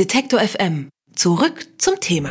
Detektor FM. Zurück zum Thema.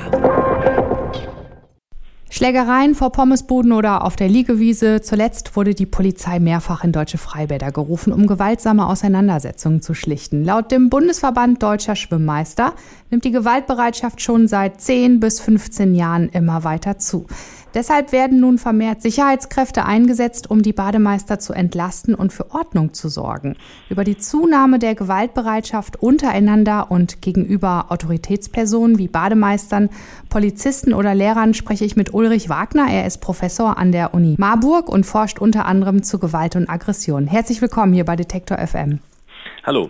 Schlägereien vor Pommesbuden oder auf der Liegewiese. Zuletzt wurde die Polizei mehrfach in deutsche Freibäder gerufen, um gewaltsame Auseinandersetzungen zu schlichten. Laut dem Bundesverband Deutscher Schwimmmeister nimmt die Gewaltbereitschaft schon seit 10 bis 15 Jahren immer weiter zu. Deshalb werden nun vermehrt Sicherheitskräfte eingesetzt, um die Bademeister zu entlasten und für Ordnung zu sorgen. Über die Zunahme der Gewaltbereitschaft untereinander und gegenüber Autoritätspersonen wie Bademeistern, Polizisten oder Lehrern spreche ich mit Ulrich Wagner. Er ist Professor an der Uni Marburg und forscht unter anderem zu Gewalt und Aggression. Herzlich willkommen hier bei Detektor FM. Hallo.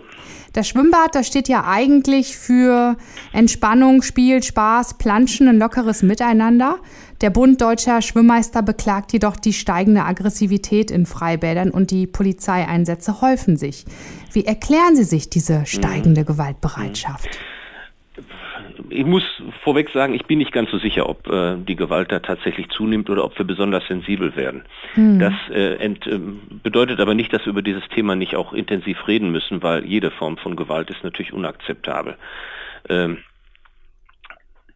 Das Schwimmbad, das steht ja eigentlich für Entspannung, Spiel, Spaß, Planschen, ein lockeres Miteinander. Der Bund Deutscher Schwimmmeister beklagt jedoch die steigende Aggressivität in Freibädern und die Polizeieinsätze häufen sich. Wie erklären Sie sich diese steigende Gewaltbereitschaft? Ich muss vorweg sagen, ich bin nicht ganz so sicher, ob äh, die Gewalt da tatsächlich zunimmt oder ob wir besonders sensibel werden. Hm. Das äh, ent, äh, bedeutet aber nicht, dass wir über dieses Thema nicht auch intensiv reden müssen, weil jede Form von Gewalt ist natürlich unakzeptabel. Ähm,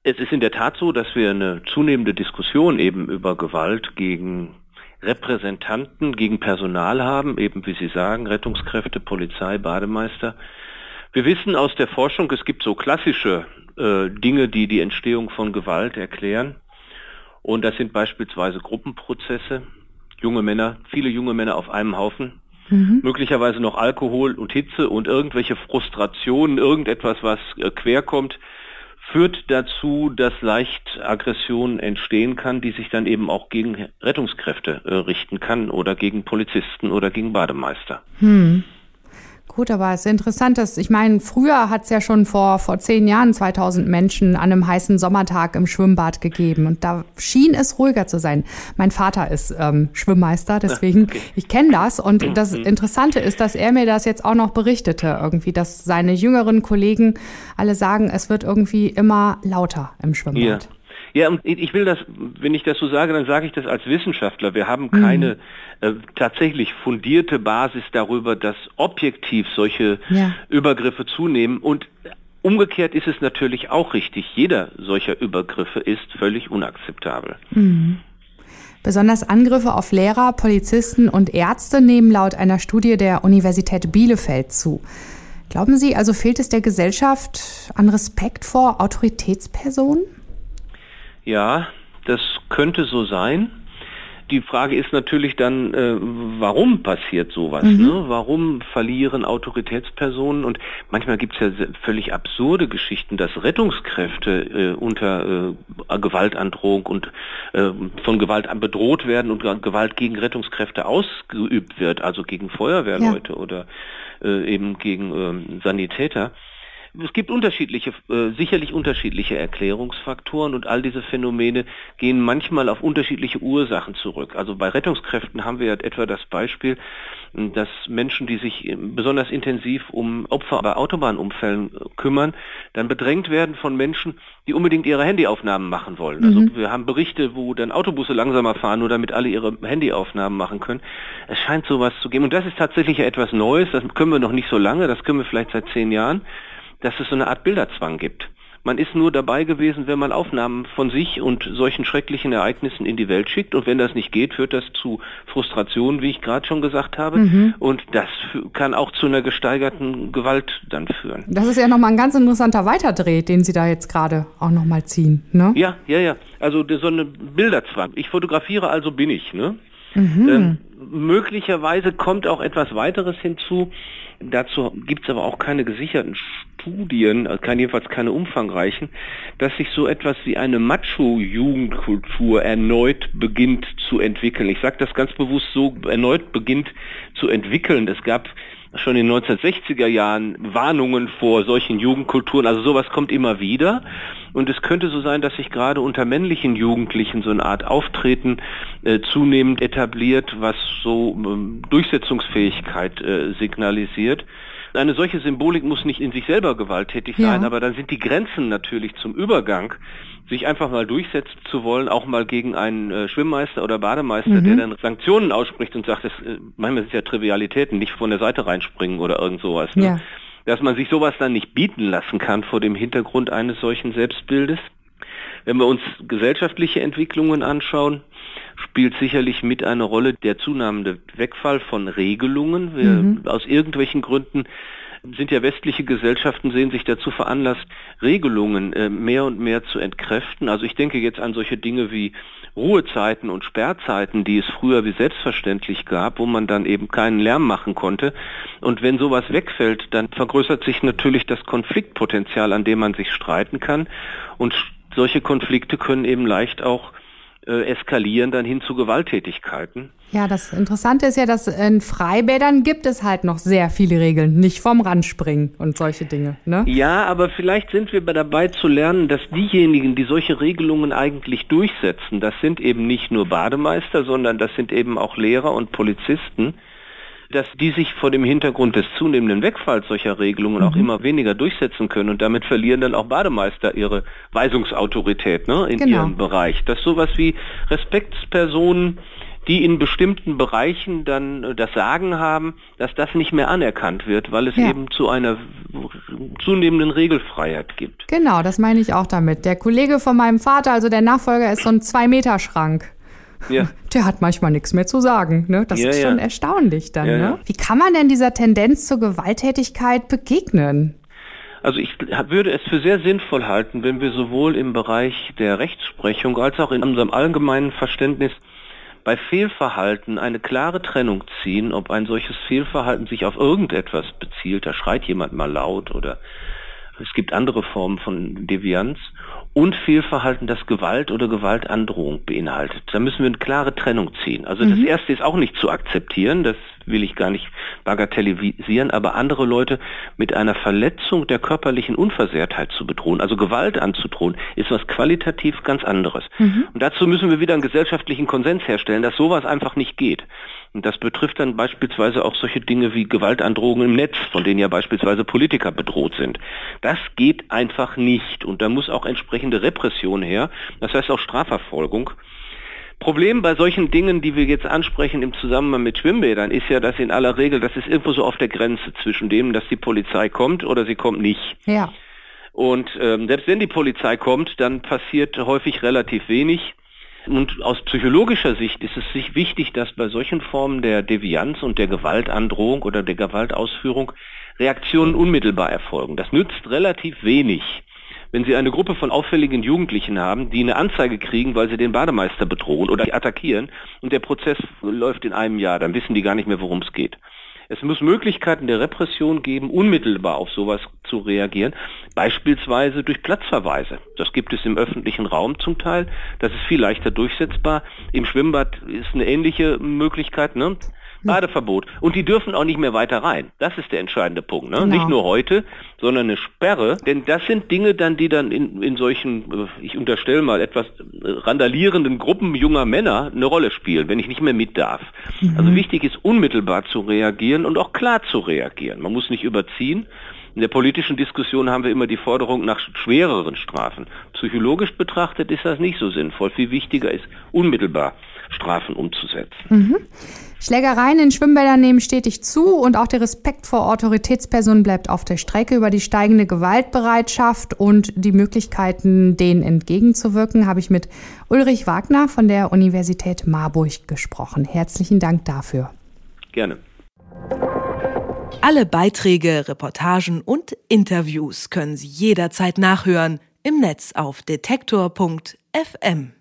es ist in der Tat so, dass wir eine zunehmende Diskussion eben über Gewalt gegen Repräsentanten, gegen Personal haben, eben wie Sie sagen, Rettungskräfte, Polizei, Bademeister. Wir wissen aus der Forschung, es gibt so klassische äh, Dinge, die die Entstehung von Gewalt erklären. Und das sind beispielsweise Gruppenprozesse, junge Männer, viele junge Männer auf einem Haufen, mhm. möglicherweise noch Alkohol und Hitze und irgendwelche Frustrationen, irgendetwas, was äh, querkommt, führt dazu, dass leicht Aggression entstehen kann, die sich dann eben auch gegen Rettungskräfte äh, richten kann oder gegen Polizisten oder gegen Bademeister. Hm. Gut, aber es ist interessant, dass ich meine, früher hat es ja schon vor, vor zehn Jahren 2000 Menschen an einem heißen Sommertag im Schwimmbad gegeben und da schien es ruhiger zu sein. Mein Vater ist ähm, Schwimmmeister, deswegen okay. ich kenne das und das. Interessante ist, dass er mir das jetzt auch noch berichtete irgendwie, dass seine jüngeren Kollegen alle sagen, es wird irgendwie immer lauter im Schwimmbad. Ja. Ja, und ich will das, wenn ich das so sage, dann sage ich das als Wissenschaftler. Wir haben keine mhm. äh, tatsächlich fundierte Basis darüber, dass objektiv solche ja. Übergriffe zunehmen. Und umgekehrt ist es natürlich auch richtig. Jeder solcher Übergriffe ist völlig unakzeptabel. Mhm. Besonders Angriffe auf Lehrer, Polizisten und Ärzte nehmen laut einer Studie der Universität Bielefeld zu. Glauben Sie, also fehlt es der Gesellschaft an Respekt vor Autoritätspersonen? Ja, das könnte so sein. Die Frage ist natürlich dann, äh, warum passiert sowas? Mhm. Ne? Warum verlieren Autoritätspersonen? Und manchmal gibt es ja völlig absurde Geschichten, dass Rettungskräfte äh, unter äh, Gewaltandrohung und äh, von Gewalt bedroht werden und Gewalt gegen Rettungskräfte ausgeübt wird, also gegen Feuerwehrleute ja. oder äh, eben gegen ähm, Sanitäter es gibt unterschiedliche, äh, sicherlich unterschiedliche Erklärungsfaktoren und all diese Phänomene gehen manchmal auf unterschiedliche Ursachen zurück. Also bei Rettungskräften haben wir ja etwa das Beispiel, dass Menschen, die sich besonders intensiv um Opfer bei Autobahnunfällen äh, kümmern, dann bedrängt werden von Menschen, die unbedingt ihre Handyaufnahmen machen wollen. Also mhm. Also wir haben Berichte, wo dann Autobusse langsamer fahren, nur damit alle ihre Handyaufnahmen machen können. Es scheint sowas zu geben. Und das ist tatsächlich etwas Neues, das können wir noch nicht so lange, das können wir vielleicht seit zehn Jahren dass es so eine Art Bilderzwang gibt. Man ist nur dabei gewesen, wenn man Aufnahmen von sich und solchen schrecklichen Ereignissen in die Welt schickt. Und wenn das nicht geht, führt das zu Frustrationen, wie ich gerade schon gesagt habe. Mhm. Und das kann auch zu einer gesteigerten Gewalt dann führen. Das ist ja nochmal ein ganz interessanter Weiterdreh, den Sie da jetzt gerade auch nochmal ziehen. Ne? Ja, ja, ja. Also so eine Bilderzwang. Ich fotografiere, also bin ich. Ne? Mhm. Ähm, möglicherweise kommt auch etwas weiteres hinzu. Dazu gibt es aber auch keine gesicherten Studien, also kein, jedenfalls keine umfangreichen, dass sich so etwas wie eine Macho-Jugendkultur erneut beginnt zu entwickeln. Ich sage das ganz bewusst so, erneut beginnt zu entwickeln. Es gab schon in den 1960er Jahren Warnungen vor solchen Jugendkulturen. Also sowas kommt immer wieder. Und es könnte so sein, dass sich gerade unter männlichen Jugendlichen so eine Art Auftreten äh, zunehmend etabliert, was so ähm, Durchsetzungsfähigkeit äh, signalisiert. Eine solche Symbolik muss nicht in sich selber gewalttätig sein, ja. aber dann sind die Grenzen natürlich zum Übergang, sich einfach mal durchsetzen zu wollen, auch mal gegen einen äh, Schwimmmeister oder Bademeister, mhm. der dann Sanktionen ausspricht und sagt, das, äh, manchmal sind ja Trivialitäten, nicht von der Seite reinspringen oder irgend sowas. Ne? Ja. dass man sich sowas dann nicht bieten lassen kann vor dem Hintergrund eines solchen Selbstbildes. Wenn wir uns gesellschaftliche Entwicklungen anschauen, spielt sicherlich mit eine Rolle der zunehmende Wegfall von Regelungen. Wir, mhm. Aus irgendwelchen Gründen sind ja westliche Gesellschaften, sehen sich dazu veranlasst, Regelungen äh, mehr und mehr zu entkräften. Also ich denke jetzt an solche Dinge wie Ruhezeiten und Sperrzeiten, die es früher wie selbstverständlich gab, wo man dann eben keinen Lärm machen konnte. Und wenn sowas wegfällt, dann vergrößert sich natürlich das Konfliktpotenzial, an dem man sich streiten kann. Und solche Konflikte können eben leicht auch äh, eskalieren dann hin zu Gewalttätigkeiten. Ja, das Interessante ist ja, dass in Freibädern gibt es halt noch sehr viele Regeln, nicht vom Rand springen und solche Dinge. Ne? Ja, aber vielleicht sind wir dabei zu lernen, dass diejenigen, die solche Regelungen eigentlich durchsetzen, das sind eben nicht nur Bademeister, sondern das sind eben auch Lehrer und Polizisten, dass die sich vor dem Hintergrund des zunehmenden Wegfalls solcher Regelungen mhm. auch immer weniger durchsetzen können und damit verlieren dann auch Bademeister ihre Weisungsautorität ne, in genau. ihrem Bereich. Dass sowas wie Respektspersonen die in bestimmten Bereichen dann äh, das Sagen haben, dass das nicht mehr anerkannt wird, weil es ja. eben zu einer zunehmenden Regelfreiheit gibt. Genau, das meine ich auch damit. Der Kollege von meinem Vater, also der Nachfolger, ist so ein Zwei-Meter-Schrank. Ja. Der hat manchmal nichts mehr zu sagen. Ne? Das ja, ist schon ja. erstaunlich dann. Ne? Wie kann man denn dieser Tendenz zur Gewalttätigkeit begegnen? Also ich würde es für sehr sinnvoll halten, wenn wir sowohl im Bereich der Rechtsprechung als auch in unserem allgemeinen Verständnis bei Fehlverhalten eine klare Trennung ziehen, ob ein solches Fehlverhalten sich auf irgendetwas bezielt, da schreit jemand mal laut oder es gibt andere Formen von Devianz und Fehlverhalten, das Gewalt oder Gewaltandrohung beinhaltet. Da müssen wir eine klare Trennung ziehen. Also mhm. das erste ist auch nicht zu akzeptieren, das will ich gar nicht bagatellisieren, aber andere Leute mit einer Verletzung der körperlichen Unversehrtheit zu bedrohen, also Gewalt anzudrohen, ist was qualitativ ganz anderes. Mhm. Und dazu müssen wir wieder einen gesellschaftlichen Konsens herstellen, dass sowas einfach nicht geht. Und das betrifft dann beispielsweise auch solche Dinge wie Gewaltandrohungen im Netz, von denen ja beispielsweise Politiker bedroht sind. Das geht einfach nicht. Und da muss auch entsprechende Repression her. Das heißt auch Strafverfolgung. Problem bei solchen Dingen, die wir jetzt ansprechen im Zusammenhang mit Schwimmbädern, ist ja, dass in aller Regel, das ist irgendwo so auf der Grenze zwischen dem, dass die Polizei kommt oder sie kommt nicht. Ja. Und ähm, selbst wenn die Polizei kommt, dann passiert häufig relativ wenig. Und aus psychologischer Sicht ist es sich wichtig, dass bei solchen Formen der Devianz und der Gewaltandrohung oder der Gewaltausführung Reaktionen unmittelbar erfolgen. Das nützt relativ wenig, wenn Sie eine Gruppe von auffälligen Jugendlichen haben, die eine Anzeige kriegen, weil sie den Bademeister bedrohen oder attackieren und der Prozess läuft in einem Jahr, dann wissen die gar nicht mehr, worum es geht. Es muss Möglichkeiten der Repression geben, unmittelbar auf sowas zu reagieren, beispielsweise durch Platzverweise. Das gibt es im öffentlichen Raum zum Teil. Das ist viel leichter durchsetzbar. Im Schwimmbad ist eine ähnliche Möglichkeit. Ne? Badeverbot. Und die dürfen auch nicht mehr weiter rein. Das ist der entscheidende Punkt. Ne? Genau. Nicht nur heute, sondern eine Sperre. Denn das sind Dinge dann, die dann in, in solchen, äh, ich unterstelle mal, etwas randalierenden Gruppen junger Männer eine Rolle spielen, wenn ich nicht mehr mit darf. Mhm. Also wichtig ist, unmittelbar zu reagieren und auch klar zu reagieren. Man muss nicht überziehen. In der politischen Diskussion haben wir immer die Forderung nach schwereren Strafen. Psychologisch betrachtet ist das nicht so sinnvoll. Viel wichtiger ist, unmittelbar Strafen umzusetzen. Mhm. Schlägereien in Schwimmbädern nehmen stetig zu und auch der Respekt vor Autoritätspersonen bleibt auf der Strecke. Über die steigende Gewaltbereitschaft und die Möglichkeiten, denen entgegenzuwirken, habe ich mit Ulrich Wagner von der Universität Marburg gesprochen. Herzlichen Dank dafür. Gerne. Alle Beiträge, Reportagen und Interviews können Sie jederzeit nachhören im Netz auf detektor.fm.